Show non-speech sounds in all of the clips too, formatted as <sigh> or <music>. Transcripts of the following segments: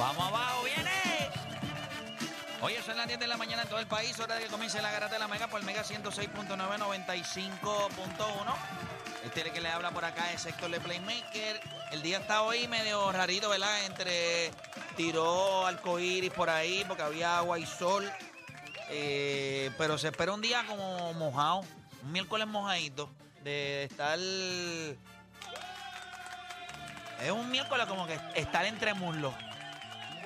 Vamos abajo, viene. Oye, son las 10 de la mañana en todo el país, hora de que comience la garata de la Mega por Mega 106.995.1. Este es el que le habla por acá es Héctor Le Playmaker. El día está hoy medio rarito, ¿verdad? Entre tiró arcoíris por ahí porque había agua y sol. Eh, pero se espera un día como mojado, un miércoles mojadito, de estar... Es un miércoles como que estar entre muslos.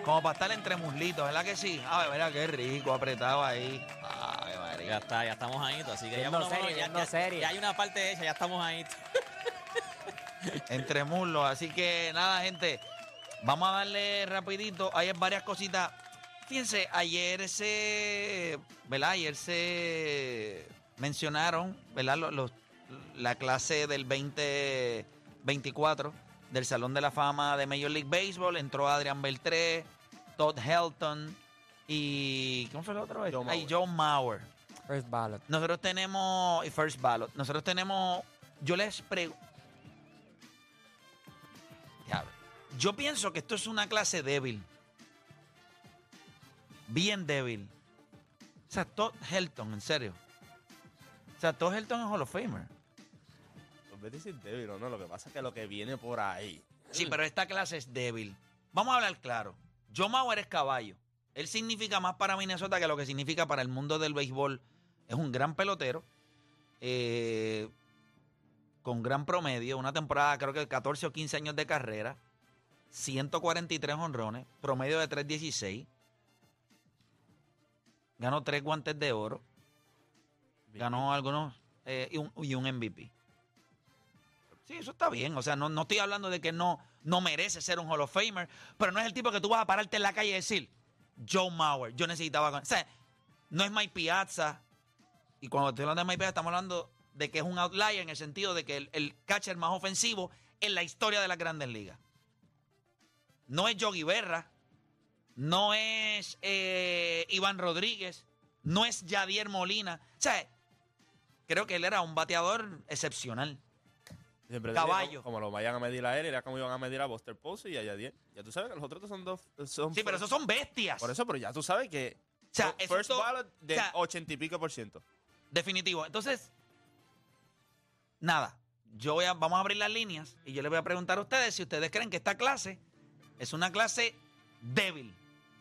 Como para estar entre muslitos, ¿verdad que sí? A ver, mira qué rico, apretado ahí. Ay, Ya María. está, ya estamos ahí, así que ya, menos serie, ya, ya- ya hay una parte hecha, ya estamos ahí. <laughs> Entre muslos. Así que nada, gente. Vamos a darle rapidito. Hay varias cositas. Fíjense, ayer se. ¿Verdad? Ayer se mencionaron, ¿verdad? Los, los- la clase del 2024 del Salón de la Fama de Major League Baseball. Entró Adrián Beltré, Todd Helton y. ¿Cómo fue el otro? Joe Ay, Mauer. Joe Mauer. First ballot. Nosotros tenemos. y First ballot. Nosotros tenemos. Yo les pregunto. Yo pienso que esto es una clase débil. Bien débil. O sea, Todd Helton, en serio. O sea, Todd Helton es Hall of Famer. Vete a decir débil o no, lo que pasa es que lo que viene por ahí. Sí, pero esta clase es débil. Vamos a hablar claro. Joe Mauer es caballo. Él significa más para Minnesota que lo que significa para el mundo del béisbol. Es un gran pelotero. eh, con gran promedio. Una temporada, creo que 14 o 15 años de carrera. 143 honrones. Promedio de 316. Ganó tres guantes de oro. Ganó algunos. eh, y, un, y un MVP. Sí, eso está bien. O sea, no, no estoy hablando de que no, no merece ser un Hall of Famer, pero no es el tipo que tú vas a pararte en la calle y decir, Joe Mauer, yo necesitaba... con-". O sea, no es Mike Piazza, y cuando estoy hablando de Mike Peña, estamos hablando de que es un outlier en el sentido de que el, el catcher más ofensivo en la historia de las grandes ligas. No es Yogi Berra, no es eh, Iván Rodríguez, no es Yadier Molina. O sea, creo que él era un bateador excepcional. Siempre Caballo. Como, como lo vayan a medir a él, era como iban a medir a Buster Posey y a Yadier. Ya tú sabes que los otros son dos. Son Sí, pero esos son bestias. Por eso, pero ya tú sabes que. O sea, first ballot de o sea, y pico por ciento. Definitivo. Entonces, nada. Yo voy a, vamos a abrir las líneas y yo les voy a preguntar a ustedes si ustedes creen que esta clase es una clase débil.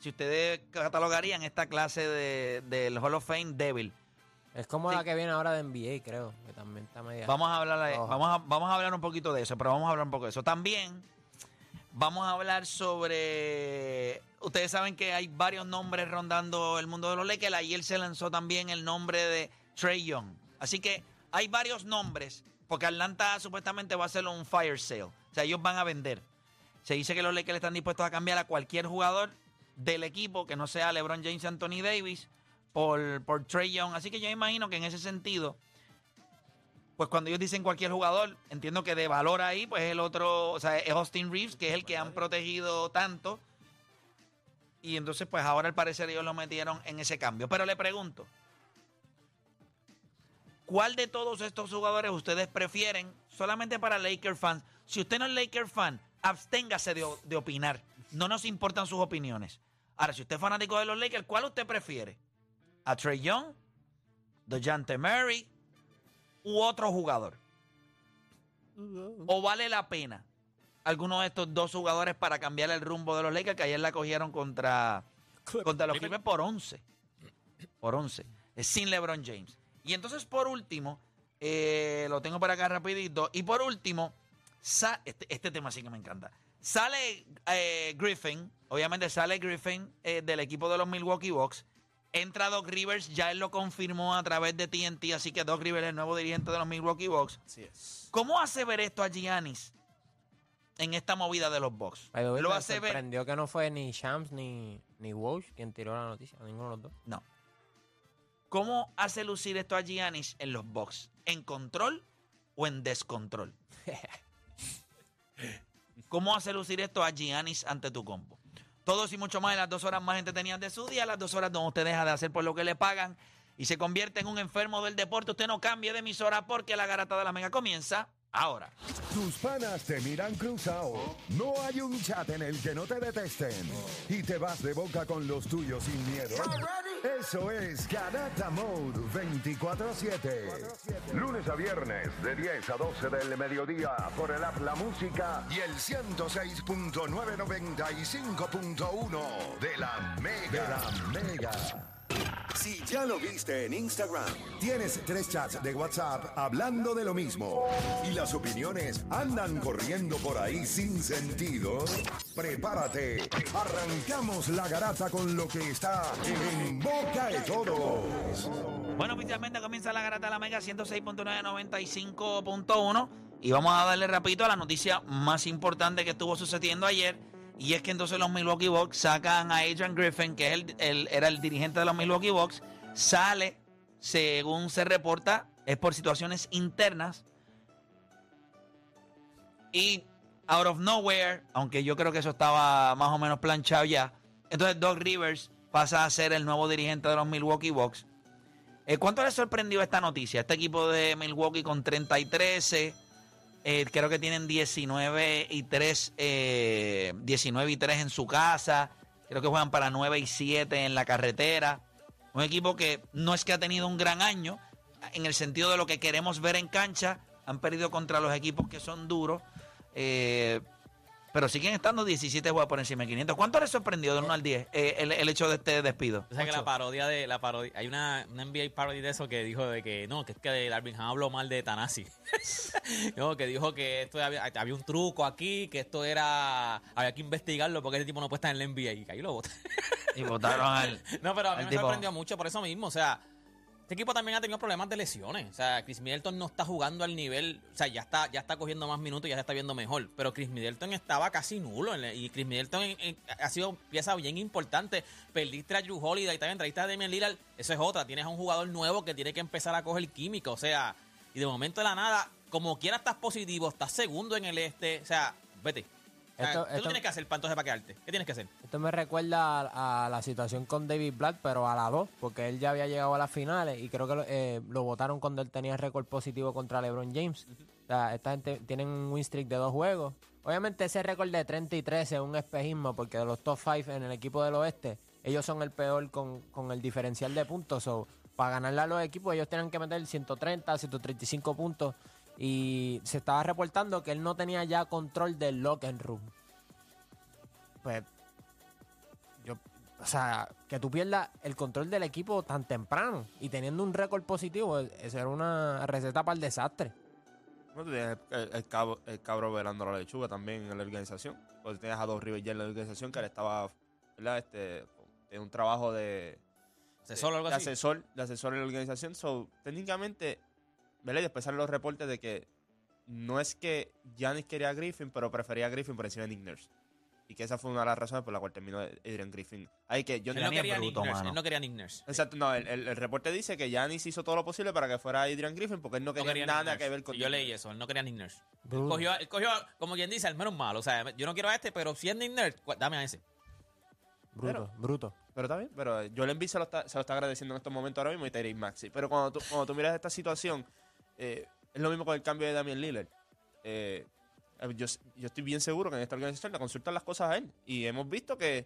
Si ustedes catalogarían esta clase de, del Hall of Fame débil. Es como Sí. la que viene ahora de NBA, creo, que también está media. Vamos a hablar, de- vamos a, vamos a hablar un poquito de eso, pero vamos a hablar un poco de eso. También vamos a hablar sobre. Ustedes saben que hay varios nombres rondando el mundo de los Lakers. Ayer se lanzó también el nombre de Trey Young. Así que hay varios nombres, porque Atlanta supuestamente va a hacer un fire sale. O sea, ellos van a vender. Se dice que los Lakers están dispuestos a cambiar a cualquier jugador del equipo que no sea LeBron James y Anthony Davis por, por Trey Young. Así que yo imagino que en ese sentido pues cuando ellos dicen cualquier jugador, entiendo que de valor ahí, pues el otro, o sea, es Austin Reeves, que es el que han protegido tanto. Y entonces, pues ahora al parecer ellos lo metieron en ese cambio. Pero le pregunto, ¿cuál de todos estos jugadores ustedes prefieren solamente para Laker fans? Si usted no es Laker fan, absténgase de, de opinar. No nos importan sus opiniones. Ahora, si usted es fanático de los Lakers, ¿cuál usted prefiere? ¿A Trey Young? ¿DeJounte Murray? u otro jugador? ¿O vale la pena alguno de estos dos jugadores para cambiar el rumbo de los Lakers que ayer la cogieron contra, contra los Clippers por 11? Por 11. Es sin LeBron James. Y entonces, por último, eh, lo tengo por acá rapidito. Y por último, este, este tema sí que me encanta. Sale eh, Griffin, obviamente sale Griffin eh, del equipo de los Milwaukee Bucks. Entra Doc Rivers, ya él lo confirmó a través de TNT, así que Doc Rivers es el nuevo dirigente de los Milwaukee Bucks. Así es. ¿Cómo hace ver esto a Giannis en esta movida de los Bucks? Lo hace ver... sorprendió que no fue ni Shams ni, ni Walsh quien tiró la noticia, ninguno de los dos. No. ¿Cómo hace lucir esto a Giannis en los Bucks? ¿En control o en descontrol? <laughs> ¿Cómo hace lucir esto a Giannis ante tu combo? Todos y mucho más en las dos horas más entretenidas de su día, las dos horas donde usted deja de hacer por lo que le pagan y se convierte en un enfermo del deporte. Usted no cambie de emisora porque la garata de la mega comienza ahora. Tus panas te miran cruzado. No hay un chat en el que no te detesten. Y te vas de boca con los tuyos sin miedo. Eso es Garata Mode 24-7. Lunes a viernes de 10 a 12 del mediodía por el app La Música y el 106.995.1 de la Mega. De la Mega. Si ya lo viste en Instagram, tienes tres chats de WhatsApp hablando de lo mismo y las opiniones andan corriendo por ahí sin sentido, prepárate. Arrancamos la garata con lo que está en boca de todos. Bueno, oficialmente comienza la garata de la Mega 106.995.1 y vamos a darle rapidito a la noticia más importante que estuvo sucediendo ayer y es que entonces los Milwaukee Bucks sacan a Adrian Griffin, que es el, el- era el dirigente de los Milwaukee Bucks, sale, según se reporta, es por situaciones internas y out of nowhere, aunque yo creo que eso estaba más o menos planchado ya, entonces Doc Rivers pasa a ser el nuevo dirigente de los Milwaukee Bucks. Eh, ¿Cuánto les sorprendió esta noticia? Este equipo de Milwaukee con 30 y 13. Eh, creo que tienen 19 y 3. eh, 19 y 3 en su casa. Creo que juegan para 9 y 7 en la carretera. Un equipo que no es que ha tenido un gran año. En el sentido de lo que queremos ver en cancha. Han perdido contra los equipos que son duros. eh, pero siguen estando 17 jugadores por encima de 500. ¿Cuánto les sorprendió del 1 al 10 eh, el, el hecho de este despido? O sea que la parodia de la parodia, hay una, una NBA parody de eso que dijo de que no, que es que Darvin Ham habló mal de Tanasi. <laughs> no, que dijo que esto había, había un truco aquí, que esto era había que investigarlo porque ese tipo no puede estar en la NBA y ahí lo boté. Y votaron al. <laughs> no, pero a mí me tipo. sorprendió mucho por eso mismo, o sea, Este equipo también ha tenido problemas de lesiones. O sea, Chris Middleton no está jugando al nivel. O sea, ya está, ya está cogiendo más minutos ya se está viendo mejor. Pero Chris Middleton estaba casi nulo. Y Chris Middleton en- en- ha sido pieza bien importante. Perdiste a Drew Holiday, también trajiste a Damian Lillard. Eso es otra. Tienes a un jugador nuevo que tiene que empezar a coger química. O sea, y de momento de la nada, como quiera estás positivo, estás segundo en el este. O sea, vete. Esto- ¿Qué tú tienes que hacer para entonces para quedarte? ¿Qué tienes que hacer? Esto me recuerda a, a la situación con David Blatt, pero a la 2, porque él ya había llegado a las finales y creo que lo, eh, lo votaron cuando él tenía récord positivo contra LeBron James. O sea, esta gente tienen un win streak de dos juegos. Obviamente ese récord de 30 y 13 es un espejismo, porque de los top 5 en el equipo del oeste, ellos son el peor con, con el diferencial de puntos. So, para ganarle a los equipos, ellos tienen que meter 130, 135 puntos. Y se estaba reportando que él no tenía ya control del locker room. Pues yo, o sea, que tú pierdas el control del equipo tan temprano y teniendo un récord positivo, eso era una receta para el desastre. No, tú tienes el, el cabo- el cabro velando la lechuga también en la organización. Pues tienes a dos Rivers ya en la organización que él estaba, ¿verdad? Este, en un trabajo de, ¿Asesor o algo de así? asesor, de asesor en la organización. So, técnicamente, ¿verdad? Y después salen los reportes de que no es que Giannis quería a Griffin, pero prefería a Griffin por encima de Nick Nurse. Y que esa fue una de las razones por la cual terminó Adrian Griffin. Ahí que yo Él no quería Nick bruto, Nurse. mano. Él no quería a Nick Nurse. Exacto, no, el, el- el reporte dice que Giannis hizo todo lo posible para que fuera Adrian Griffin porque él no No quería, Nick nada que ver con Y Yo Nick leí eso, él no quería a Nick Nurse. Él cogió, él cogió, como quien dice, al menos malo. O sea, yo no quiero a este, pero si es Nick Nurse, dame a ese. Bruto, bruto. Pero está bien, pero Joel Embiid se lo está, se lo está agradeciendo en estos momentos ahora mismo y Tyrese Maxi. Pero cuando tú, cuando tú miras esta situación, eh, es lo mismo con el cambio de Damian Lillard. Eh, yo, yo estoy bien seguro que en esta organización le consultan las cosas a él. Y hemos visto que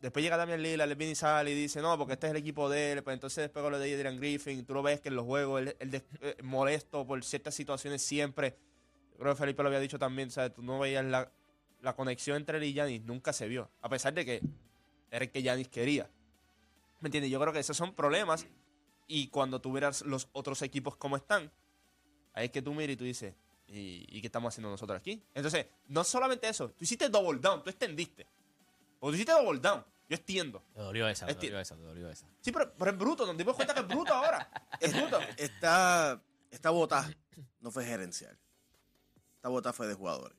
después llega Damian Lillard, le viene y sale y dice, no, porque este es el equipo de él. Pues entonces después con lo de Adrian Griffin, tú lo ves que en los juegos él, él eh, molesto por ciertas situaciones siempre. Creo que Felipe lo había dicho también, ¿sabes? Tú no veías la, la conexión entre él y Giannis, nunca se vio. A pesar de que era el que Giannis quería. ¿Me entiendes? Yo creo que esos son problemas. Y cuando tú miras los otros equipos como están, ahí es que tú miras y tú dices, ¿y, y qué estamos haciendo nosotros aquí? Entonces, no solamente eso, tú hiciste double down, tú extendiste. O tú hiciste double down, yo extiendo. Te dolió esa, te dolió esa, te dolió esa. Sí, pero, pero es bruto, nos dimos cuenta que es bruto ahora. Es bruto. Esta, esta bota no fue gerencial. Esta bota fue de jugadores.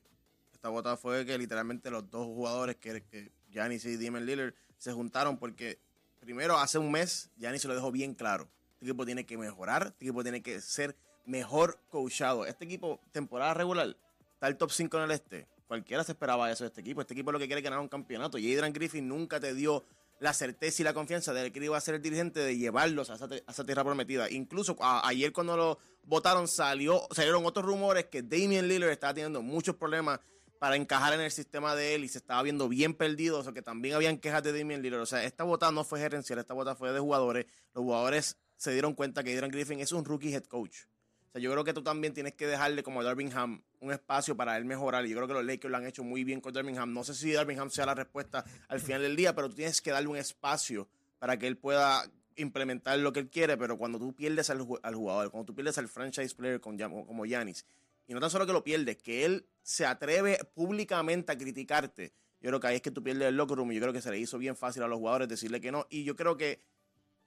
Esta bota fue que literalmente los dos jugadores que, que Giannis y Damian Lillard se juntaron porque primero hace un mes Giannis se lo dejó bien claro. Este equipo tiene que mejorar, este equipo tiene que ser mejor coachado. Este equipo, temporada regular, está el top 5 en el este. Cualquiera se esperaba eso de este equipo. Este equipo lo que quiere es ganar un campeonato. Y Adrian Griffin nunca te dio la certeza y la confianza de que iba a ser el dirigente de llevarlos a esa, tierra prometida. Incluso ayer cuando lo votaron salió, salieron otros rumores que Damian Lillard estaba teniendo muchos problemas para encajar en el sistema de él y se estaba viendo bien perdido, o sea que también habían quejas de Damian Lillard. O sea, esta vota no fue gerencial, esta vota fue de jugadores. Los jugadores se dieron cuenta que Adrian Griffin es un rookie head coach. O sea, yo creo que tú también tienes que dejarle como a Darvingham un espacio para él mejorar. Y yo creo que los Lakers lo han hecho muy bien con Darvingham. No sé si Darvingham sea la respuesta al final del día, pero tú tienes que darle un espacio para que él pueda implementar lo que él quiere. Pero cuando tú pierdes al, ju- al jugador, cuando tú pierdes al franchise player con, como Giannis, y no tan solo que lo pierdes, que él se atreve públicamente a criticarte, yo creo que ahí es que tú pierdes el locker room. Y yo creo que se le hizo bien fácil a los jugadores decirle que no. Y yo creo que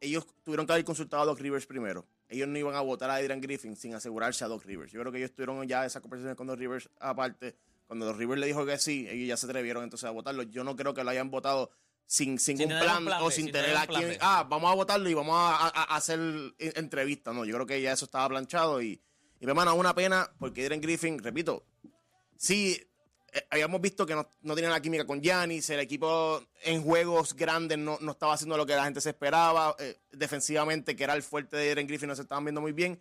ellos tuvieron que haber consultado a Doc Rivers primero. Ellos no iban a votar a Adrian Griffin sin asegurarse a Doc Rivers. Yo creo que ellos tuvieron ya esa conversación con Doc Rivers aparte. Cuando Doc Rivers le dijo que sí, ellos ya se atrevieron entonces a votarlo. Yo no creo que lo hayan votado sin, sin, Sin un plan, o sin, sin tener a quien, ah, vamos a votarlo y vamos a, a- a hacer en- entrevistas. No, yo creo que ya eso estaba planchado y, y me manda una pena porque Adrian Griffin, repito, sí, habíamos visto que no, no tenía la química con Giannis, el equipo en juegos grandes no, no estaba haciendo lo que la gente se esperaba, eh, defensivamente, que era el fuerte de Adrian Griffin, no se estaban viendo muy bien,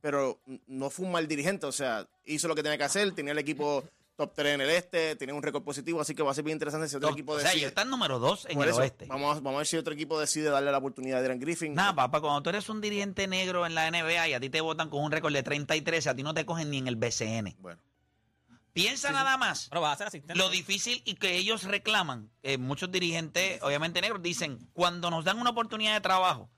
pero no fue un mal dirigente, o sea, hizo lo que tenía que hacer, tenía el equipo top 3 en el este, tenía un récord positivo, así que va a ser bien interesante si otro Top- equipo o sea, decide. ellos están número dos en Por el eso, oeste. Vamos, a- vamos a ver si otro equipo decide darle la oportunidad a Adrian Griffin. Nada, papá, cuando tú eres un dirigente negro en la NBA y a ti te votan con un récord de 30 y 13, a ti no te cogen ni en el BCN. Bueno, Piensa nada más. Pero vas a ser asistente. Lo difícil y que ellos reclaman, eh, muchos dirigentes, obviamente negros, dicen, cuando nos dan una oportunidad de trabajo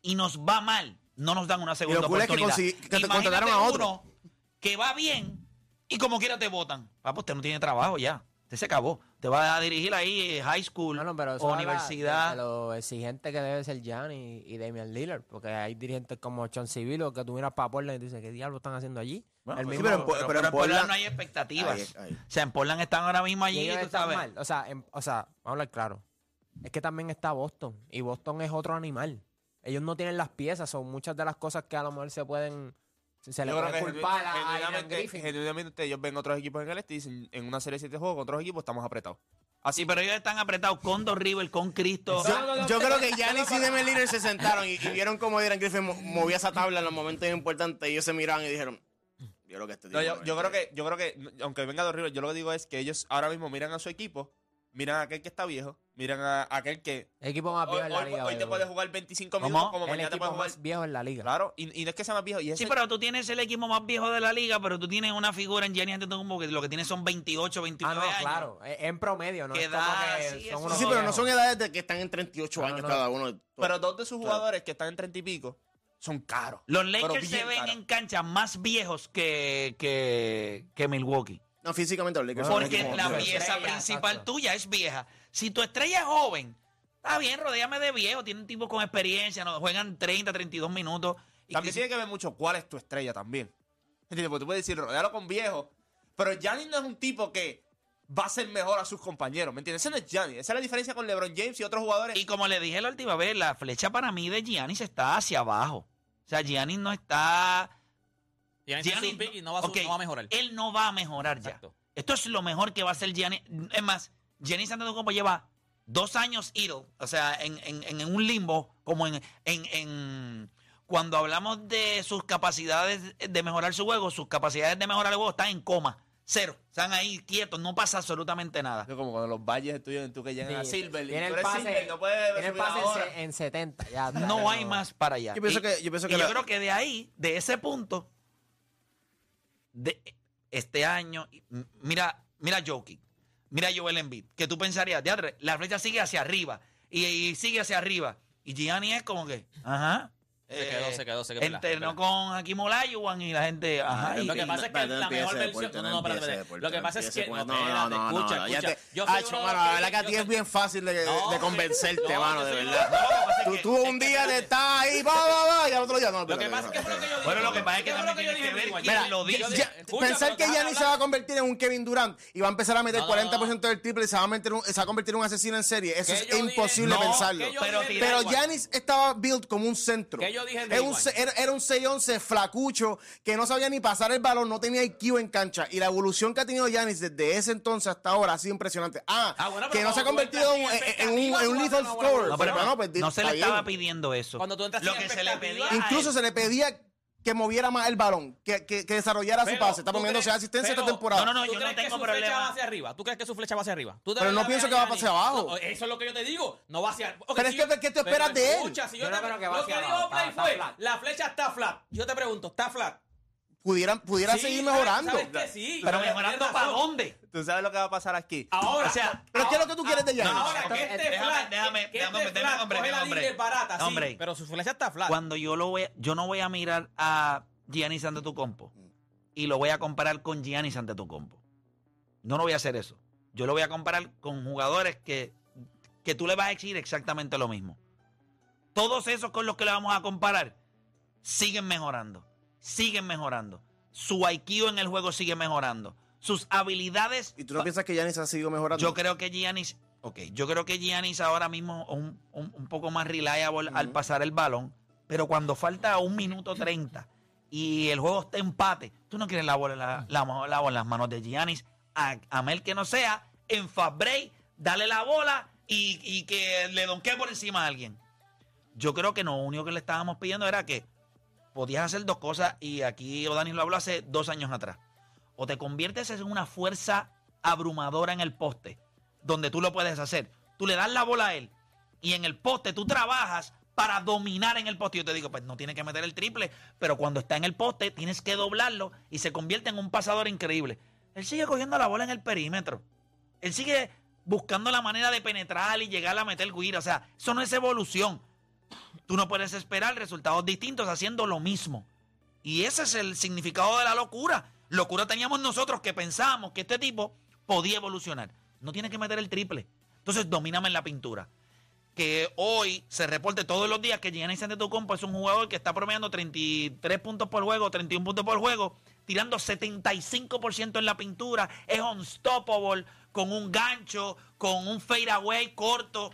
y nos va mal, no nos dan una segunda lo cool es que oportunidad. que te contrataron a otro. uno que va bien y como quiera te votan. Papá, usted no tiene trabajo ya. Usted se acabó. Te va a dirigir ahí eh, high school No, no, pero eso o universidad. De, de lo exigente que debe ser Gianni y, y Damian Lillard, porque hay dirigentes como John Civilo que tú miras para Portland y dices, ¿qué diablo están haciendo allí? Bueno, El pues, mismo- pero en- pero, pero en en Portland Portland- no hay expectativas. Ahí, ahí. O sea, en Portland están ahora mismo y allí, ellos tú sabes. mal. O sea, en- o sea, vamos a hablar claro. Es que también está Boston y Boston es otro animal. Ellos no tienen las piezas, son muchas de las cosas que a lo mejor se pueden se le Yo creo puede que culpar a- a genuinamente, Griffin. genuinamente ellos ven otros equipos en el este y dicen, en una serie de siete juegos con otros equipos estamos apretados. Así, pero ellos están apretados con Dos River, con Cristo. Yo, yo creo que Giannis y Damian Lillard se sentaron y, y vieron cómo Dylan Griffin mo- movía esa tabla en los momentos importantes y ellos se miraron y dijeron, yo creo que este tipo... No, yo, creo que, yo creo que, aunque venga dos River, yo lo que digo es que ellos ahora mismo miran a su equipo, miran a aquel que está viejo, miran a aquel que El equipo más hoy, viejo en la hoy- liga. hoy te puede jugar 25 ¿Cómo? minutos como el mañana te equipo puede jugar. más viejo en la liga. Claro, y, y no es que sea más viejo. Y ese, Sí, pero tú tienes el equipo más viejo de la liga, pero tú tienes una figura en Gianni Antetokounmpo que lo que tiene son 28, 29 Ah, no, años. claro. En promedio, ¿no? Que Es como da, que sí, son unos Sí, pero no son edades de que están en 38 No, no, años no. cada uno. pero dos de sus jugadores que están en 30 y pico son caros. Los Lakers se ven caros. en cancha más viejos que, que, que Milwaukee. No, físicamente los Lakers son un Porque la viejo. pieza Estrella, principal exacto. tuya es vieja. Si tu estrella es joven, está bien, rodéame de viejo. Tienen tipos con experiencia, no juegan 30, 32 minutos. Y También que- tiene que ver mucho cuál es tu estrella también. ¿Entiendes? Porque tú puedes decir, rodealo con viejos, pero Giannis no es un tipo que va a ser mejor a sus compañeros, ¿me entiendes? Ese no es Giannis. Esa es la diferencia con LeBron James y otros jugadores. Y como le dije la última vez, la flecha para mí de Giannis está hacia abajo. O sea, Giannis no está... Giannis es Giannis un pick y no va, a su- ok, no va a mejorar. Él no va a mejorar ya. Exacto. Esto es lo mejor que va a hacer Giannis. Es más, Giannis Antetokounmpo lleva dos años idle, o sea, en, en- en un limbo, como en, en, en- Cuando hablamos de sus capacidades de mejorar su juego, sus capacidades de mejorar el juego están en coma. Cero. Están ahí quietos, no pasa absolutamente nada. Es como cuando los valles estudian tú que llegan a Sí, Silver y tiene el pase, Silver, no puedes el pase en ahora. se- en 70. Ya, No ya hay más para allá. Yo pienso Y- que- yo pienso que y la- creo que de ahí, de ese punto, de este año, mira, mira Jokic, mira Joel Embiid, que tú pensarías, "Diadre, la flecha sigue hacia arriba y, y sigue hacia arriba. Y Gianni es como que, ajá. Se quedó, se quedó, se quedó, verdad, Entrenó con Hakim Olajuwon y la gente, ajá. y- Lo que pasa es que la mejor de versión. deporte, No, no no, espérate, empieces de espérate. deporte, Lo que no pasa es que. con- No, no, no, espérate, no, no, escucha, escucha. te- Yo soy de la verdad que a ti es bien fácil de, de No, convencerte, no, mano, de verdad. Tú, tú un día de estar ahí, va, va, va, y al otro día no. Lo que pasa es que fue lo que yo dije. Bueno, lo que pasa es que también tienes que ver quién lo dice. pensar que Giannis se va a convertir en un Kevin Durant y va a empezar a meter No, no, 40% del triple y se va a, meter un- se va a convertir en un asesino en serie, eso ¿Qué es imposible pensarlo. ¿qué yo Pero. Giannis estaba built como un centro. ¿Qué yo dije en Era un, Day se- era, era un 6-11 flacucho que no sabía ni pasar el balón, no tenía IQ en cancha. Y la evolución que ha tenido Giannis desde ese entonces hasta ahora ha sido impresionante. Ah, Ah, bueno, que no se ha convertido en, un, en un expectativas, lethal scorer. No, pero pero bueno, pues, no se estaba pidiendo eso. Cuando tú entras Lo sin que se le pedía a Incluso él- se le pedía que moviera más el balón, que, que, que desarrollara su Pero, pase. Está ¿tú moviéndose crees- asistencia esta pero- temporada. No, no, no, ¿Tú yo no crees que tengo su flecha problema. va hacia arriba? ¿Tú crees que su flecha va hacia arriba? ¿Tú de Pero no pienso que va hacia abajo. No, eso es lo que yo te digo. No va hacia Ok, Pero es si que, yo- ¿qué tú pero esperas de él? escucha, si yo Yo no te- creo que va Lo hacia que abajo, dijo Play está- está fue, flat. la flecha está flat. Yo te pregunto, ¿está flat? Pudiera, pudiera Sí, seguir ¿sabes- mejorando. sabes que sí? Pero mejorando para dónde? ¿Tú sabes lo que va a pasar aquí? Ahora, O sea, ¿Pero qué es lo que tú quieres de Giannis? Ahora, Ok, que este déjame- flat, déjame- que déjame- este déjame, flat hombre, la hombre. barata, Hombre. pero su flecha está flat. Cuando yo lo voy, yo no voy a mirar a Giannis Antetokounmpo y lo voy a comparar con Giannis Antetokounmpo. No lo voy a hacer eso. Yo lo voy a comparar con jugadores que, que tú le vas a exigir exactamente lo mismo. Todos esos con los que le vamos a comparar siguen mejorando, siguen mejorando. Su IQ en el juego sigue mejorando. Sus habilidades ¿Y tú no piensas que Giannis ha seguido mejorando? yo creo que Giannis, ok, yo creo que Giannis ahora mismo es un, un- un poco más reliable al pasar el balón, pero cuando falta un minuto 30 y el juego está empate, tú no quieres la bola, en la, la, la bola en las manos de Giannis, a, a Mel que no sea, en fast break, dale la bola y, y que le donquee por encima a alguien. Yo creo que lo único que le estábamos pidiendo era que podías hacer dos cosas y aquí O'Dani lo habló hace dos años atrás. O te conviertes en una fuerza abrumadora en el poste, donde tú lo puedes hacer. Tú le das la bola a él y en el poste tú trabajas para dominar en el poste. Yo te digo, pues no tiene que meter el triple, pero cuando está en el poste tienes que doblarlo y se convierte en un pasador increíble. Él sigue cogiendo la bola en el perímetro. Él sigue buscando la manera de penetrar y llegar a meter guira. O sea, eso no es evolución. Tú no puedes esperar resultados distintos haciendo lo mismo. Y ese es el significado de la locura. Locura teníamos nosotros que pensábamos que este tipo podía evolucionar. no tienes que meter el triple. Entonces, domíname en la pintura. Que hoy se reporte todos los días que Giannis Antetokounmpo es un jugador que está promediando 33 puntos por juego, 31 puntos por juego, tirando 75% en la pintura, es unstoppable, con un gancho, con un fadeaway corto.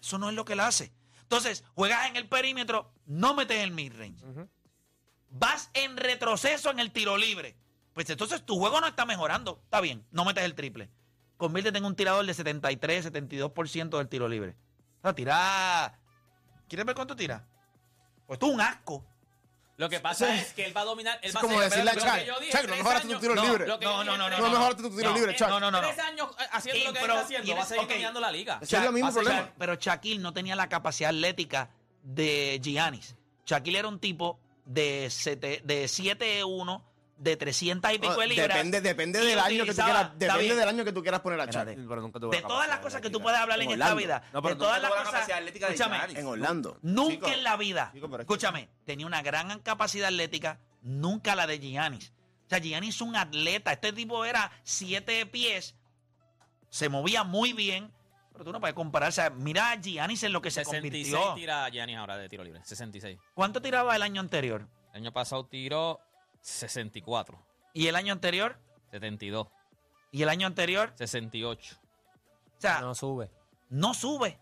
Eso no es lo que él hace. Entonces, juegas en el perímetro, no metes el midrange. Vas en retroceso en el tiro libre. Pues entonces tu juego no está mejorando. Está bien, no metes el triple. Conviértete en un tirador de 73, 72% del tiro libre. O sea, tira. ¿Quieres ver cuánto tira? Pues tú un asco. Lo que pasa es que él va a dominar. Él Es va a como hacer- decirle a Chuck, Chuck, no mejoraste tu años- tiro no, No, no, no, no, No mejoraste tu tiro No, libre, eh, Chuck. No, no, no. Tres años eh, haciendo Sí, lo que pero está haciendo. Va a seguir dominando la liga. Es el mismo problema. Pero Shaquille no tenía la capacidad atlética de Giannis. Shaquille era un tipo de 7-1, de 300 y pico No, de libras. depende depende y del año que tú quieras, está depende bien. del año que tú quieras poner a tuvo De la todas las cosas que tú puedes hablar en, En esta vida, No, pero de todas las la cosas, escúchame. En Orlando. nunca Chico. en la vida, escúchame, tenía una gran capacidad atlética, nunca la de Giannis. O sea, Giannis es un atleta, este tipo era siete pies, se movía muy bien, pero tú no puedes comparar, o sea, mira a Giannis en lo que se 66 convirtió. tira Giannis ahora de tiro libre. 66. ¿Cuánto tiraba el año anterior? El año pasado tiró 64. ¿Y el año anterior? 72. ¿Y el año anterior? 68. O sea, No sube. no sube.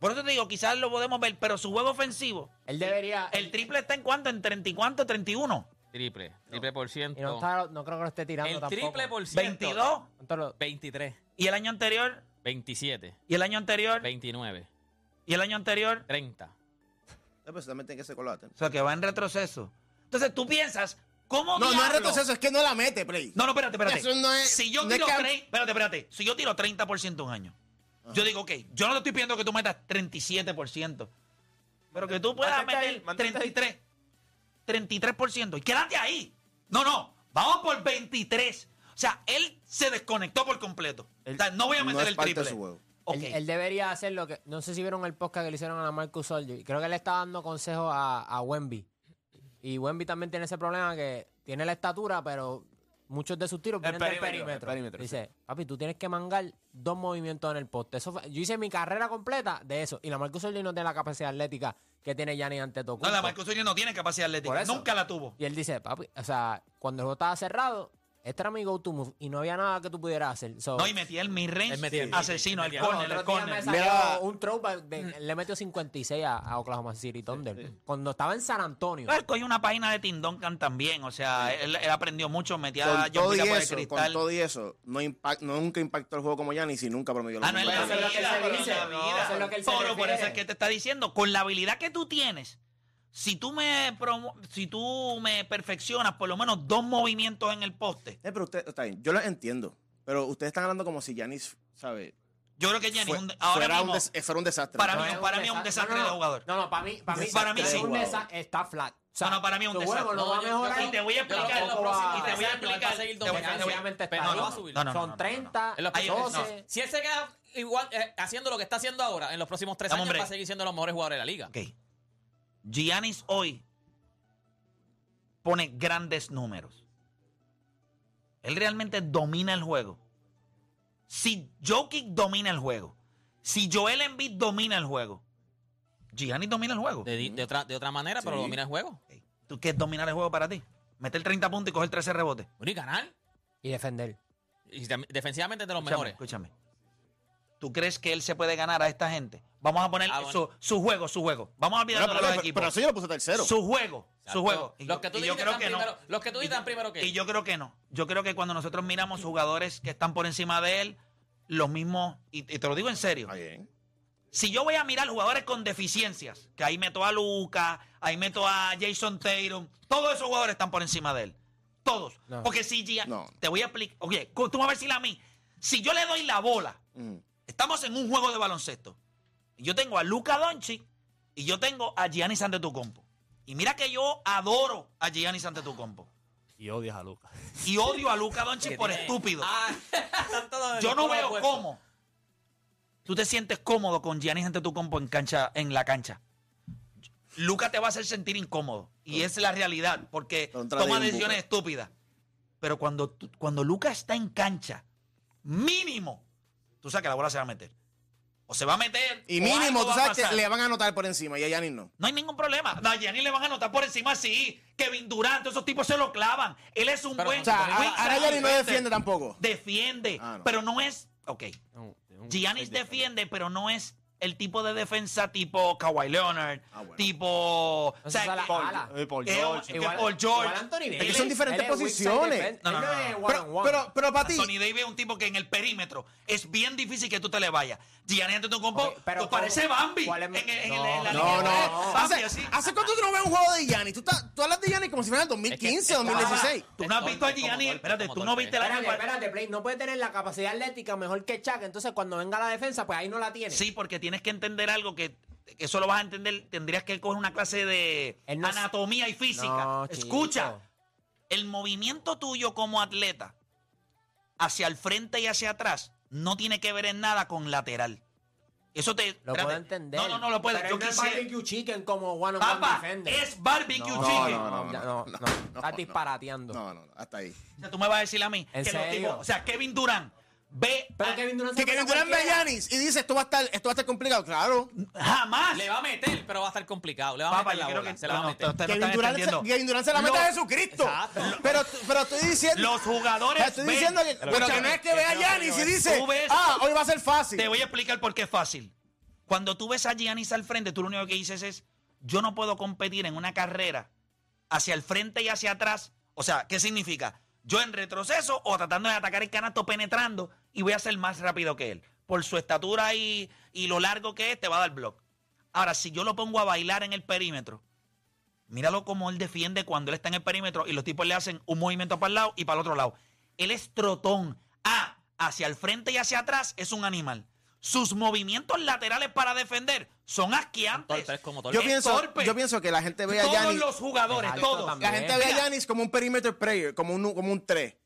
Por eso te digo, quizás lo podemos ver, pero su juego ofensivo, Él debería. el triple está en cuánto, en 30 y cuánto, 31. Triple. Triple por ciento. y no, está- no creo que lo esté tirando el tampoco. triple por ciento. 22. ¿Cuánto lo- 23. ¿Y el año anterior? 27. ¿Y el año anterior? 29. ¿Y el año anterior? 30. Eh, pues también tiene que ser colate. O sea, que va en retroceso. Entonces tú piensas, ¿cómo No, no es diablo? retroceso, es que no la mete, Play. No, no, espérate, espérate. Eso no es- si yo no es tiro que- 30, espérate, espérate. Si yo tiro 30% un año, yo digo, ok, yo no te estoy pidiendo que tú metas 37%, pero que tú puedas Mantente ahí, meter mantente ahí. 33, 33%. Y quédate ahí. No, no, vamos por 23. O sea, él se desconectó por completo. o sea, no voy a no meter es el parte de triple. su juego. Ok. Él, él debería hacer lo que. No sé si vieron el podcast que le hicieron a la Marcus Soldier. Creo que le está dando consejos a, a Wemby. Y Wemby también tiene ese problema que tiene la estatura, pero muchos de sus tiros El vienen del perímetro, perímetro. el perímetro, Dice, papi, tú tienes que mangar dos movimientos en el poste. Eso fue- yo hice mi carrera completa de eso. Y la Marcus Soldier no tiene la capacidad atlética que tiene Gianni Antetokounmpo. No, la Marcus Uribe no tiene capacidad atlética. Nunca la tuvo. Y él dice, papi, o sea, cuando el juego estaba cerrado, este era mi go-to move y no había nada que tú pudieras hacer. So, No, y metía el midrange el asesino, el corner, el día corner. Mira. un throwback, de- le metió 56 a, a Oklahoma City Thunder. Cuando estaba en San Antonio. Él cogió una página de Tim Duncan también, o sea, él, él aprendió mucho, metía Con a todo, y por el eso, con cristal. todo y eso, no, impact, no nunca impactó el juego como Giannis y nunca promedió lo Ah, no, la es lo que vida, él se dice. la por eso es que te está diciendo, con la habilidad que tú tienes, si tú me promo- si tú me perfeccionas por lo menos dos movimientos en el poste, Eh, pero usted, está bien, yo lo entiendo. Pero ustedes están hablando como si Giannis, ¿sabe? yo creo que Giannis Fue- un ahora fuera, mismo, un des- eh, fuera un desastre. para mí- es para mí es un desa- desastre no, no, de jugador. No, no, para mí, para mí, Para mí sí. un está flat. O sea, No, no, para mí es un desastre. no va a No, yo- mejorar. y te voy a explicar, y te voy a explicar, seguir te voy a- Son no, no, 30, En los Ahí- próximos- no. 12. Si él se queda igual eh, haciendo lo que está haciendo ahora, en los próximos tres años va a seguir siendo los mejores jugadores de la liga. Ok. Giannis hoy pone grandes números. Él realmente domina el juego. Si Jokic domina el juego, si Joel Embiid domina el juego, Giannis domina el juego. De, otra, de otra manera, pero domina el juego. ¿Tú qué es dominar el juego para ti? Meter 30 puntos y coger 13 rebotes. Y ganar. Y defender. Y defensivamente de los Escúchame, mejores. escúchame. ¿Tú crees que él se puede ganar a esta gente? Vamos a poner Ah, bueno. su, su juego, su juego. Vamos a olvidar Bueno, pero, los pero- equipos. pero eso yo lo puse tercero. Su juego, su juego. Y Los que tú creo no. primero- los que tú dijiste Y yo- están primero que Y yo creo que no. Yo creo que cuando nosotros miramos jugadores que están por encima de él, los mismos, y, y te lo digo en serio, bien. si yo voy a mirar jugadores con deficiencias, que ahí meto a Luca, ahí meto a Jason Tatum, todos esos jugadores están por encima de él. Todos. No. Porque si Gia- No. te voy a explicar, oye, tú vas a decir a mí, si yo le doy la bola, Mm. Estamos en un juego de baloncesto. Yo tengo a Luca Doncic y yo tengo a Giannis Antetokounmpo. Y mira que yo adoro a Giannis Antetokounmpo. Y odias a Lucas. Y odio a Luca Doncic por tiene- estúpido. Ah, <laughs> Yo no veo cómo tú te sientes cómodo con Giannis Antetokounmpo en cancha en la cancha. Luca te va a hacer sentir incómodo y esa es la realidad porque Contra toma decisiones estúpidas. Pero cuando tú- cuando Luca está en cancha, mínimo tú sabes que la bola se va a meter. O se va a meter. Y mínimo, tú sabes que le van a anotar por encima y a Yanis no. No hay ningún problema. No, a Giannis le van a anotar por encima, sí. Kevin Durant, esos tipos se lo clavan. Él es un Pero, buen. O sea, buen a- ahora Yanis no defiende tampoco. Defiende, Ah, no. pero no es. Ok. No, Giannis defiende, pero no es el tipo de defensa tipo Kawhi Leonard, Ah, bueno. tipo. O sea, que-. Eh, Paul eh, George. que Igual- Paul George. igual Anthony Davis. Es que son diferentes posiciones. No, no, Pero, one. pero, pero para ti, Anthony Davis es un tipo que en el perímetro es bien difícil que tú te le vayas. Giannis Antetokounmpo Ok, pero tú parece. Bambi ¿Cuál en, es- en- en- No, en la No, línea. no. Bambi ¿Hace, así. ¿Hace cuánto tú no ves un juego de Giannis? Tú, estás- tú hablas de Giannis como si fuera el 2015, Es que- 2016. Tú no has visto a torpe, Espérate, como tú no viste la Espérate, espérate, Play. No puede tener la capacidad atlética mejor que Chuck. Entonces, cuando venga la defensa, pues ahí no la tiene. Sí, porque tienes que entender algo que, que eso lo vas a entender. Tendrías que coger una clase de no es- anatomía y física. No, Escucha, el movimiento tuyo como atleta hacia el frente y hacia atrás no tiene que ver en nada con lateral. Eso te. Lo espérate. puedo entender. No, no, no lo puedes. Pero Yo no es quisiera- barbecue chicken como one on one defender. es barbecue no, chicken. no, no, no, no, no, no. no, Estás no. disparateando. No, no, no, hasta ahí. O sea, tú me vas a decir a mí ¿En que los serio? tipos. O sea, Kevin Durant ve. Pero a- Kevin Durant Que Kevin Durant ve a. Giannis y dice, esto va a estar, esto va a estar complicado. Claro. jamás. Le va a meter, pero va a estar complicado. Le va a meter la creo bola. que Se la va a meter. no Kevin Durant, se, entendiendo. Kevin Durant se la mete a Jesucristo. Exacto. Pero, pero estoy diciendo... Los jugadores. estoy ven- diciendo que, pero que no es que vea a Giannis y dice, ves- ah, hoy va a ser fácil. Te voy a explicar por qué es fácil. Cuando tú ves a Giannis al frente, tú lo único que dices es, yo no puedo competir en una carrera hacia el frente y hacia atrás. O sea, ¿qué significa? Yo en retroceso o tratando de atacar el canasto penetrando y voy a ser más rápido que él. Por su estatura y, y lo largo que es, te va a dar block. Ahora, si yo lo pongo a bailar en el perímetro, míralo como él defiende cuando él está en el perímetro y los tipos le hacen un movimiento para el lado y para el otro lado. Él es trotón. Ah, hacia el frente y hacia atrás es un animal. Sus movimientos laterales para defender son asqueantes. Torpe, es como torpe. yo, es pienso, torpe. yo pienso que la gente ve a Todos Giannis... los jugadores, todos. La gente ve a Giannis como un perimeter player, como un, como un 3.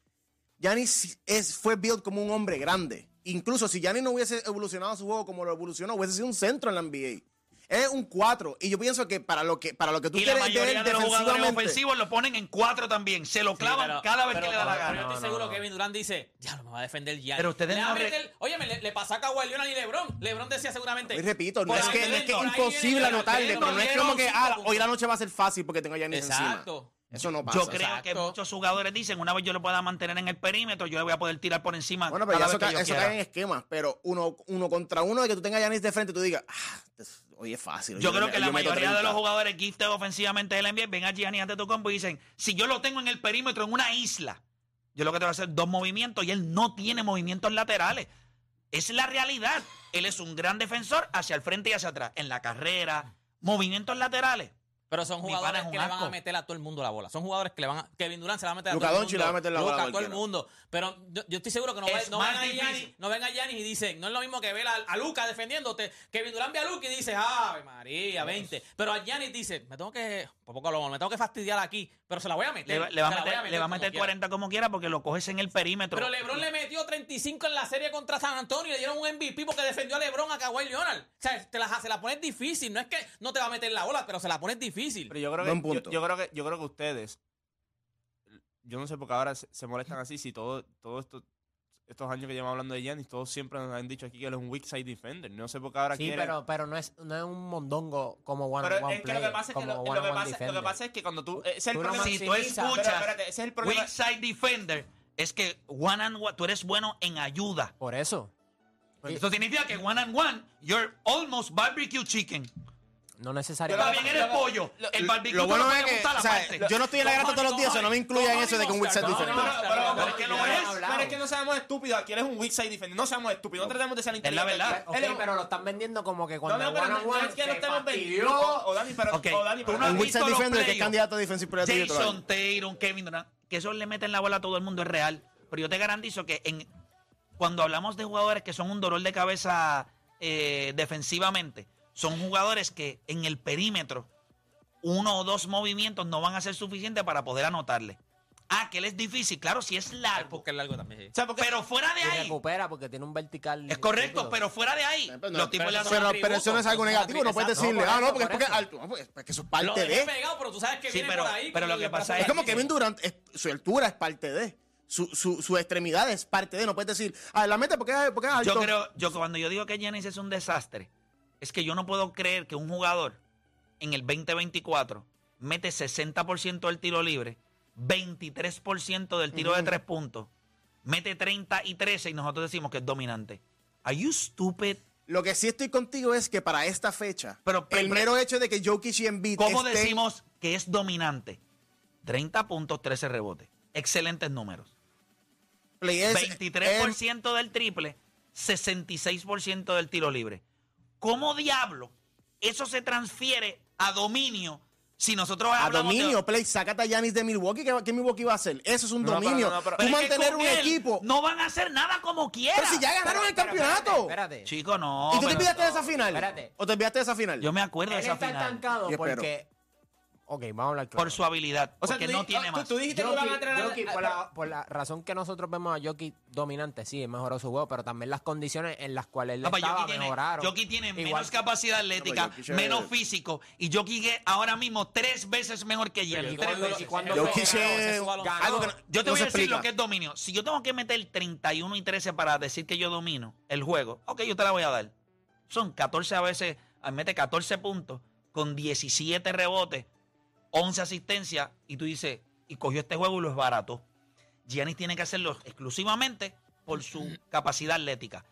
Giannis es, fue build como un hombre grande. Incluso si Giannis no hubiese evolucionado su juego como lo evolucionó, hubiese sido un centro en la NBA. Es un 4. Y yo pienso que para lo que, para lo que tú Y la quieres mayoría él de los jugadores ofensivos lo ponen en cuatro también. Se lo Sí, clavan pero- cada vez pero- que le da la pero gana. yo estoy No, seguro no, que Kevin Durant dice, ya, me va a defender Giannis. Pero ustedes le no re- Oye, le, le pasó a Kawhi Leonard y LeBron. LeBron decía seguramente... Y repito, no es que, no es que imposible anotarle, pero no es como que ah, hoy la noche va a ser fácil porque tengo a Giannis encima. Exacto. Eso no pasa. Yo creo que muchos jugadores dicen, una vez yo lo pueda mantener en el perímetro, yo le voy a poder tirar por encima. Bueno, pero cada eso, vez que ca- yo eso quiera. cae en esquemas, pero uno, uno contra uno de que tú tengas a Giannis de frente tú digas, ah, hoy es fácil. Yo creo que la mayoría de 30. los jugadores gifted ofensivamente del NBA ven a Gianni Antetokounmpo y dicen, si yo lo tengo en el perímetro en una isla, yo lo que tengo que hacer es dos movimientos y él no tiene movimientos laterales. Es la realidad. Él es un gran defensor hacia el frente y hacia atrás. En la carrera, movimientos laterales. Pero son jugadores que le van a meter a todo el mundo la bola. Son jugadores que le van a. Kevin Durant se la va a meter a Luka todo el mundo. le va a meter la bola a Luka, a todo el cualquiera. mundo. Pero yo, yo estoy seguro que no, Es no venga difícil. Giannis, no venga Giannis y dicen, no es lo mismo que ver a, a Luca defendiéndote. Kevin Durant ve a Luca y dice, ¡Ave María, 20! Pero a Giannis dice, me tengo que. Por poco lo me tengo que fastidiar aquí. Pero se la voy a meter. Le, va- le va a la voy meter, le va a meter quiera. 40 como quiera porque lo coges en el perímetro. Pero LeBron le metió 35 en la serie contra San Antonio y le dieron un MVP porque defendió a LeBron a Kawhi Leonard. O sea, te la, se la pones difícil. No es que no te va a meter la bola, pero se la pones difícil. Pero yo creo que, yo, punto. yo creo que yo creo que ustedes yo no sé por qué ahora se, se molestan así si todo todo esto estos años que llevamos hablando de Giannis todos siempre nos han dicho aquí que él es un weak side defender. No sé por qué ahora Sí, quieren- pero, pero no, es, no es un mondongo como one Pero on one es que lo que pasa es que lo, lo que pasa, lo que pasa es que cuando tú ese es el Tú problema si tú maximiza. Pero escuchas espérate, ese es el problema. weak side defender, es que one and one, tú eres bueno en ayuda. Por eso. Eso significa que one and one, you're almost barbecue chicken. No Está necesariamente. bien, eres pollo. El barbecue Lo bueno es que, gustar o sea, yo no estoy en la grata todos los días, eso no me incluya en eso de que un weak side No, no, defender. no, Pero, pero, Pero es que pero es. pero es que no seamos estúpidos. Aquí eres un weak side defender. No seamos estúpidos. No tratemos de ser la inteligentes. verdad. Es un- pero lo están vendiendo como que No, cuando no, pero no, on no es que se lo estemos vendiendo. O, Dani, pero, Ok, o Dani, pero no Un que es candidato a defensive player. Jason Tatum, Kevin Durant, que eso le meten la bola a todo el mundo es real. Pero yo te garantizo que en, cuando hablamos de jugadores que son un dolor de cabeza eh, defensivamente, son jugadores que en el perímetro uno o dos movimientos no van a ser suficientes para poder anotarle. Ah, que él es difícil, claro, si es Es largo. porque es largo también. sí. O sea, porque Pero fuera de ahí, recupera porque tiene un vertical. es correcto, pero fuera de ahí, Pero, no, los tipos pero, atributos, pero eso no es algo negativo, no puedes decirle, No, ah, no, porque es por porque alto, no, pues, porque eso es parte de. pegado, pero tú sabes que Sí, viene pero- por ahí. pero lo que pasa por Es como aquí. Kevin Durant, es- su altura es parte de. Su, su, su extremidad es parte de, no puedes decir, ah, la mete porque, es- porque es alto. Yo creo, yo cuando yo digo que Giannis es un desastre, es que yo no puedo creer que un jugador en el 2024 mete 60% del tiro libre, 23% del tiro de tres puntos, mete 30 y 13 y nosotros decimos que es dominante. Are you stupid? Lo que sí estoy contigo es que para esta fecha, Pero- el mero hecho de que Jokic y Embiid ¿Cómo estén- decimos que es dominante? 30 puntos, 13 rebotes. Excelentes números. Play es- 23% del triple, 66% del tiro libre. ¿Cómo diablo eso se transfiere a dominio si nosotros a hablamos de- dominio, Play, sácate a Giannis de Milwaukee, ¿qué, qué Milwaukee va a hacer? Eso es un No, pero dominio. no, pero- Tú Pero mantener un él equipo. No van a hacer nada como quiera. pero si ya ganaron el campeonato. Espérate. Chico, no. ¿Y tú te olvidaste de esa final? Espérate. ¿O te olvidaste de esa final? Yo me acuerdo de Él esa está final. estancado porque... Ok, vamos a hablar claro. Por su habilidad. O sea, porque tú no di- tiene tú- más. tú dijiste que Jokic- van a traer Jokic, por, la, por la razón que nosotros vemos a Jokic dominante, sí, él mejoró su juego, pero también las condiciones en las cuales él Ah, pues estaba Jokic tiene, mejoraron. Jokic tiene Igual- menos capacidad atlética, No, Jokic es- menos físico. Y Jokic es ahora mismo tres veces mejor que Giannis. Pero Tres cuando- veces. y cuando Jokic ganó, es ese balón- algo que no- Yo te no voy se a decir explica. lo que es dominio. Si yo tengo que meter 31 y 13 para decir que yo domino el juego, ok, yo te la voy a dar. Son 14 a veces, ah, mete 14 puntos con 17 rebotes, 11 asistencias, y tú dices, y cogió este juego y lo es barato. Giannis tiene que hacerlo exclusivamente por su capacidad atlética.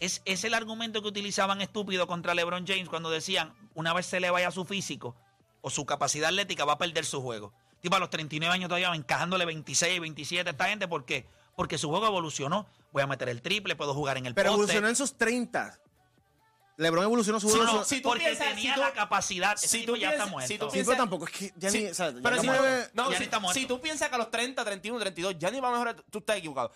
Es, es el argumento que utilizaban estúpido contra LeBron James cuando decían, una vez se le vaya su físico o su capacidad atlética, va a perder su juego. Tipo, a los 39 años todavía encajándole 26, 27 a esta gente. ¿Por qué? Porque su juego evolucionó. Voy a meter el triple, puedo jugar en el Pero poste. evolucionó en sus 30. LeBron evolucionó su su- si tú porque piensas- tenía si tú- la capacidad. si tú ya está piensas- muerto. si tú Sí, piensas- pero tampoco es que ya Sí, ni, o sea, ya pero no si, mueve- no, Giannis si- está muerto. si tú piensas que a los 30, 31, 32, Giannis va a mejorar, tú estás equivocado.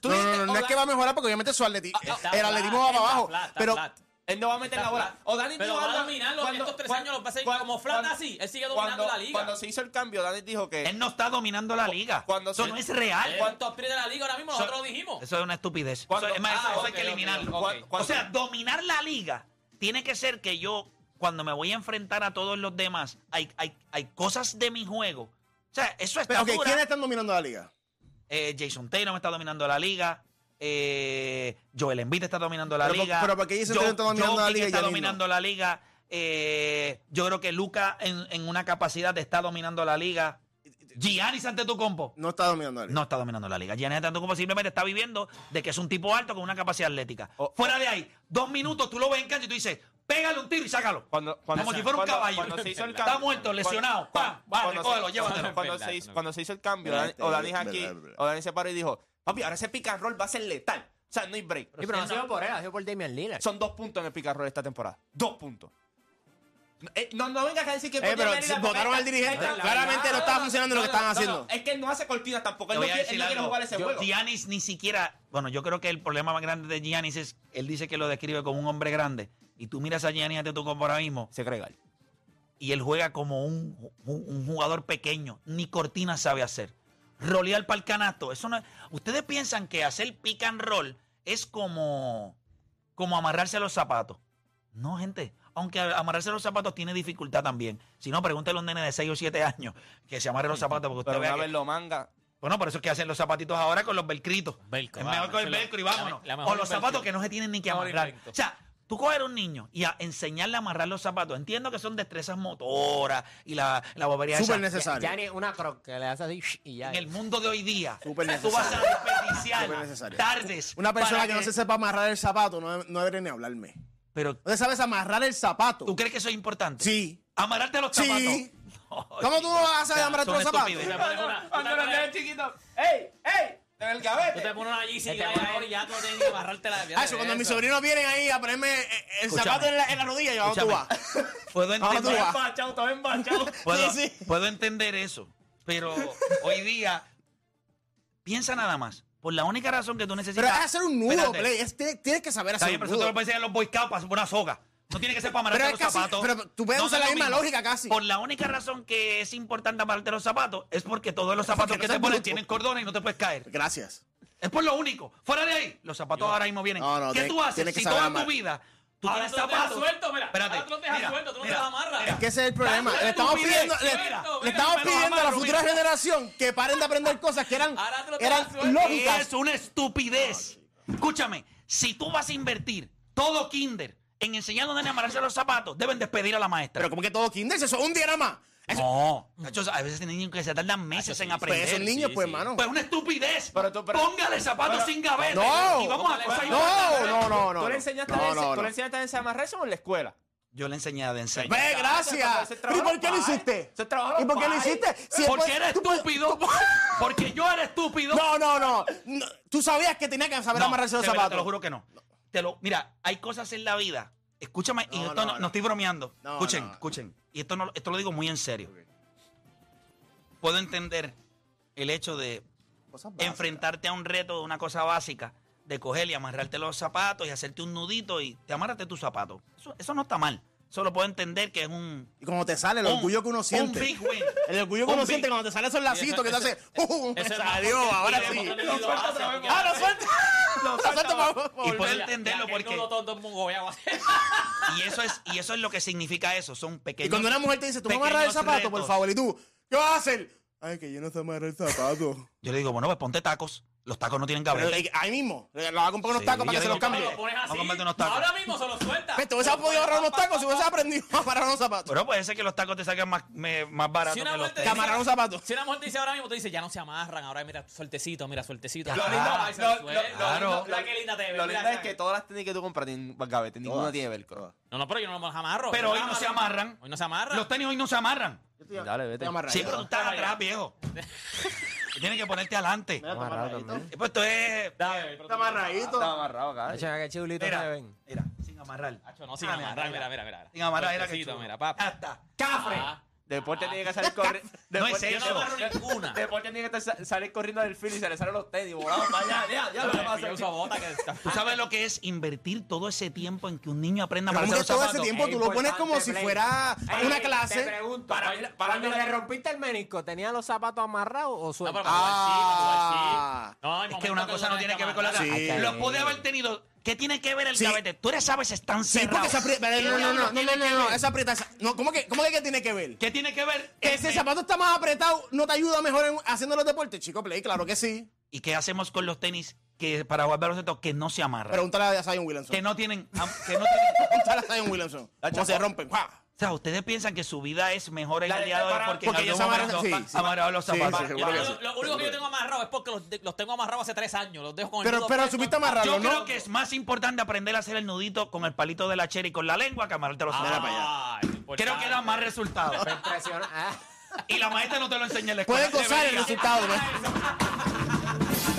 Tú No, no, dijiste, no, no es que va a mejorar porque obviamente su atleti- Está el flat, atletismo va para está abajo. flat, está pero flat. Él no va a meter Está la bola. O Dani Pero va a algo- dominarlo, cuando- estos tres cuando- años los va a hacer cuando- como flat cuando- así. Él sigue dominando cuando- la liga. Cuando se hizo el cambio, Dani dijo que. Él no está dominando la liga. Cuando eso se- no es real. ¿Cuántos PRI de la liga ahora mismo? Nosotros lo dijimos. Eso es una estupidez. Cuando- Eso, es más, eso- Ah, eso hay que eliminarlo. O sea, dominar la liga tiene que ser que yo, cuando me voy a enfrentar a todos los demás, hay, hay, hay cosas de mi juego. O sea, eso está Pero. ¿quiénes están dominando la liga? Eh, Jason Taylor está dominando la liga. Eh, Joel Embiid está dominando la Pero liga. pero ¿por qué Jason Jo- Taylor está dominando la liga está no? dominando la liga. Eh, yo creo que Luca en, en una capacidad está dominando la liga. Giannis ante tu compo. No está dominando la liga. No está dominando la liga. Giannis Antetokounmpo simplemente está viviendo de que es un tipo alto con una capacidad atlética. O- Fuera de ahí, dos minutos tú lo ves en cancha y tú dices, pégale un tiro y sácalo. Cuando, cuando Como si fuera un cuando- caballo. Cuando se hizo el <laughs> Está cambio. muerto, lesionado. cuando- ¡Pam! Va, cuando recógelo, se- llévatelo. <laughs> Cuando, se hizo, cuando se hizo el cambio, Verdad, Dani, o Dani verdad, aquí, verdad. o Dani se paró y dijo: Papi, ahora ese pick and roll va a ser letal. O sea, no hay break. Sí, pero no ha sido por él, ha sido por Damian Lillard. Son dos puntos en el pick and roll esta temporada. Dos puntos. Eh, no, no vengas a decir que Eh, pero si votaron al dirigente, claramente no estaba funcionando lo que estaban no, haciendo. Es que él no hace cortinas tampoco. Él no quiere, él no jugar ese Yo- juego. Giannis ni siquiera. Bueno, yo creo que el problema más grande de Giannis es. Él dice que lo describe como un hombre grande. Y tú miras a Giannis ante tu ahora mismo. Se cree gal. Y él juega como un, un- un jugador pequeño. Ni cortina sabe hacer. Rolear para el canasto. Eso no es- Ustedes piensan que hacer pick and roll es como. Como amarrarse los zapatos. No, gente. Aunque amarrarse los zapatos tiene dificultad también. Si no, pregúntale a un nene de 6 o 7 años que se amarre los zapatos. Porque usted Pero vea una que- vez lo manga. bueno, por eso es que hacen los zapatitos ahora con los velcritos. Velcro, es ah, mejor con el velcro y vámonos. la- la mejor o los zapatos que no se tienen ni que amarrar. O sea, tú coger a un niño y a enseñarle a amarrar los zapatos. Entiendo que son destrezas motoras y la, la bobería Súper esa. necesario. Ya ni una croc que le hace así y ya. En el mundo de hoy día, Súper tú vas a desperdiciar Súper necesario. tardes. Una persona para que no se sepa amarrar el zapato no, no debería ni hablarme. Pero, ¿No sabes amarrar el zapato? ¿tú crees que eso es importante? Sí. Amarrarte los Sí. zapatos. No, ¿Cómo tú vas a amarrar los zapatos? estupideces. Tú te pones una- tú te Cuando los pones- nenes chiquitos. ¡Ey! ¡Ey! En el tú gavete. te pones una Yeezy Este y ya tú tienes que amarrarte la Ah, eso, cuando mis sobrinos vienen ahí a ponerme eh, el Escúchame. zapato en la, en la rodilla, yo, ¿a dónde tú vas? Puedo ¿A dónde tú entender. estaba embachado. <laughs> Puedo, Sí, sí. puedo entender eso, pero hoy día piensa nada más. Por la única razón que tú necesitas. Pero es hacer un nudo. Play. Es- tienes, tienes que saber Está hacer bien, un pero eso te nudo. lo puedes enseñar a los Boy Scouts para una soga. No tiene que ser para amarrarte Pero los casi- zapatos. pero tú puedes No, usar la misma mismo. lógica casi. Por la única razón que es importante amarrarte los zapatos es porque todos los zapatos Porque que no te ponen bruto. tienen cordones y no te puedes caer. Gracias. Es por lo único. Fuera de ahí, los zapatos ahora mismo vienen. No, no, ¿Qué tú haces que si toda amar. tu vida Tú Ahora tienes tú zapatos. suelto, mira. Espérate, Ahora tú lo dejas mira, suelto, tú no te mira, los amarras. mira. Es que ese es el problema. Le estamos pidiendo, le, mira, le mira, estamos pidiendo a la futura mira. generación que paren de aprender cosas que eran, eran lógicas. Es una estupidez. Escúchame, si tú vas a invertir todo kinder en enseñar a los nenes a amarrarse los zapatos, deben despedir a la maestra. Pero como que todo kinder, eso es un día nada más. Eso- no, Nacho, a veces hay niños que se tardan meses en pues aprender. esos niños, sí, pues, sí. hermano. Pues una estupidez. Pero tú- pero- Póngale zapatos sin gaveta. No, y vamos a. No, no, no, no. ¿Tú le enseñaste, No, a, no, ¿tú no. le enseñaste a amarrarse o en la escuela? Yo le enseñé a enseñar. Ve, gracias. ese es ¿Pero ¿Y por qué lo hiciste? Trabajo ¿Y por qué lo hiciste? Si Porque era tú puedes- estúpido. Porque yo era estúpido. No, no, no, no. Tú sabías que tenía que saber No, amarrarse los zapatos. Te lo juro que no. Te lo, mira, hay cosas en la vida. Escúchame, y No, esto no, no, no. no estoy bromeando. Escuchen, escuchen. Y esto, no, esto lo digo muy en serio. Puedo entender el hecho de enfrentarte a un reto de una cosa básica, de coger y amarrarte los zapatos y hacerte un nudito y te amárrate tus zapatos. Eso, eso no está mal. Eso lo puedo entender que es un. Y como te sale el un- orgullo que uno siente. Un big win. <laughs> El orgullo que Un uno big- siente cuando te salen esos lacitos que te hace. ¡Uh! Me salió, <laughs> ahora y sí. <laughs> ¡Ah, lo suelta! ¡Lo suelta para- Y puedo entenderlo porque. <laughs> Y eso es, y eso es lo que significa eso. Son Y pequeños. cuando una mujer te dice, tú me amarras el zapato, por retos. favor, y tú, ¿qué vas a hacer? Ay, que yo no sé amarrar el zapato. Yo le digo, bueno, pues ponte tacos. Los tacos no tienen Pero, y- ahí mismo, le vas a comprar unos Sí, tacos para que se los cambie. Lo pones así. Vamos a comprarte unos tacos. Ahora mismo se los suelta. Pues, Tú hubiese podido agarrar unos tacos si hubiese aprendido a amarrar unos zapatos. Pero puede ser que los tacos te salgan más, me- más baratos Si que una los tenis. amarrar unos zapatos. Si una mujer te dice ahora mismo, te dice, ya no se amarran, ahora mira, sueltecito, mira, sueltecito. Lo Ah, lindo- lo- lo- lo qué linda te Lo lindo es que todas las tenis que tú compras tienen gavetas, ninguna tiene velcro. No, no, pero yo no me los amarro. Pero hoy no se amarran. Hoy no se amarran. Los tenis hoy no se amarran. Dale, vete. Sí, pero tú estás atrás, viejo. <laughs> Tienes que ponerte adelante. Mira, está Amarrado amarradito. también. Pues esto es. Dale, pero Está tú- amarradito. Está amarrado acá. Hacho, qué chulito se Mira, ven. mira, sin amarrar. Hacho, no, sin Ah, amarrar, mira, mira, mira. Sin amarrar, era que Sueltecito, chulo. mira, papá. Ya está. ¡Cafre! Ah. Deporte tiene que salir corriendo. <laughs> No es eso. ninguna. Deporte tiene que sa- salir corriendo del filo y se le salen los tenis. Volado para allá. Ya, ya lo que Yo pasa. que ¿Tú sabes lo que es invertir todo ese tiempo en que un niño aprenda a como que los todo ese zapatos? tiempo tú lo pones como si fuera una clase. pregunto, Para- para cuando le rompiste el menisco, ¿tenía los zapatos amarrados o No, sueltos? Ah. sí. No, hay Es que momentos una cosa no tiene que ver con la otra. Sí. Los puede haber tenido. ¿Qué tiene que ver el Sí. gavete? Tú eres sabes, están Sí, cerrados. porque se aprieta. No, no, no, no, no, no, no, esa aprieta. esa- No, ¿cómo que, cómo que, que tiene que ver? ¿Qué tiene que ver? Que el ese me- zapato está más apretado, ¿no te ayuda mejor en, haciendo los deportes? Chico, Play, claro que sí. ¿Y qué hacemos con los tenis que para jugar baloncesto que no se amarran? Pregúntale a Zion Williamson. que no tienen. Que no <laughs> tienen Pregúntale a Zion Williamson. ¿Cómo se rompen? ¡Pah! Sea, ¿ustedes piensan que su vida es mejor en La el día de hoy porque, porque en ya algún amarran- momento sí, sí. amarrado los Sí, zapatos? sí, seguro que lo, sí. lo único que yo tengo amarrado es porque los, de- los tengo amarrados hace tres años. Los dejo con el Pero, nudo pero puesto. supiste amarrarlo, Yo ¿no? creo que es más importante aprender a hacer el nudito con el palito de la cherry y con la lengua que amarrarte los zapatos. Ah, es importante. Creo que da más resultados. Me impresiona. Ah. <laughs> y la maestra no te lo enseña en la escuela. Puedes gozar el Debería. resultado, ¿no? <laughs>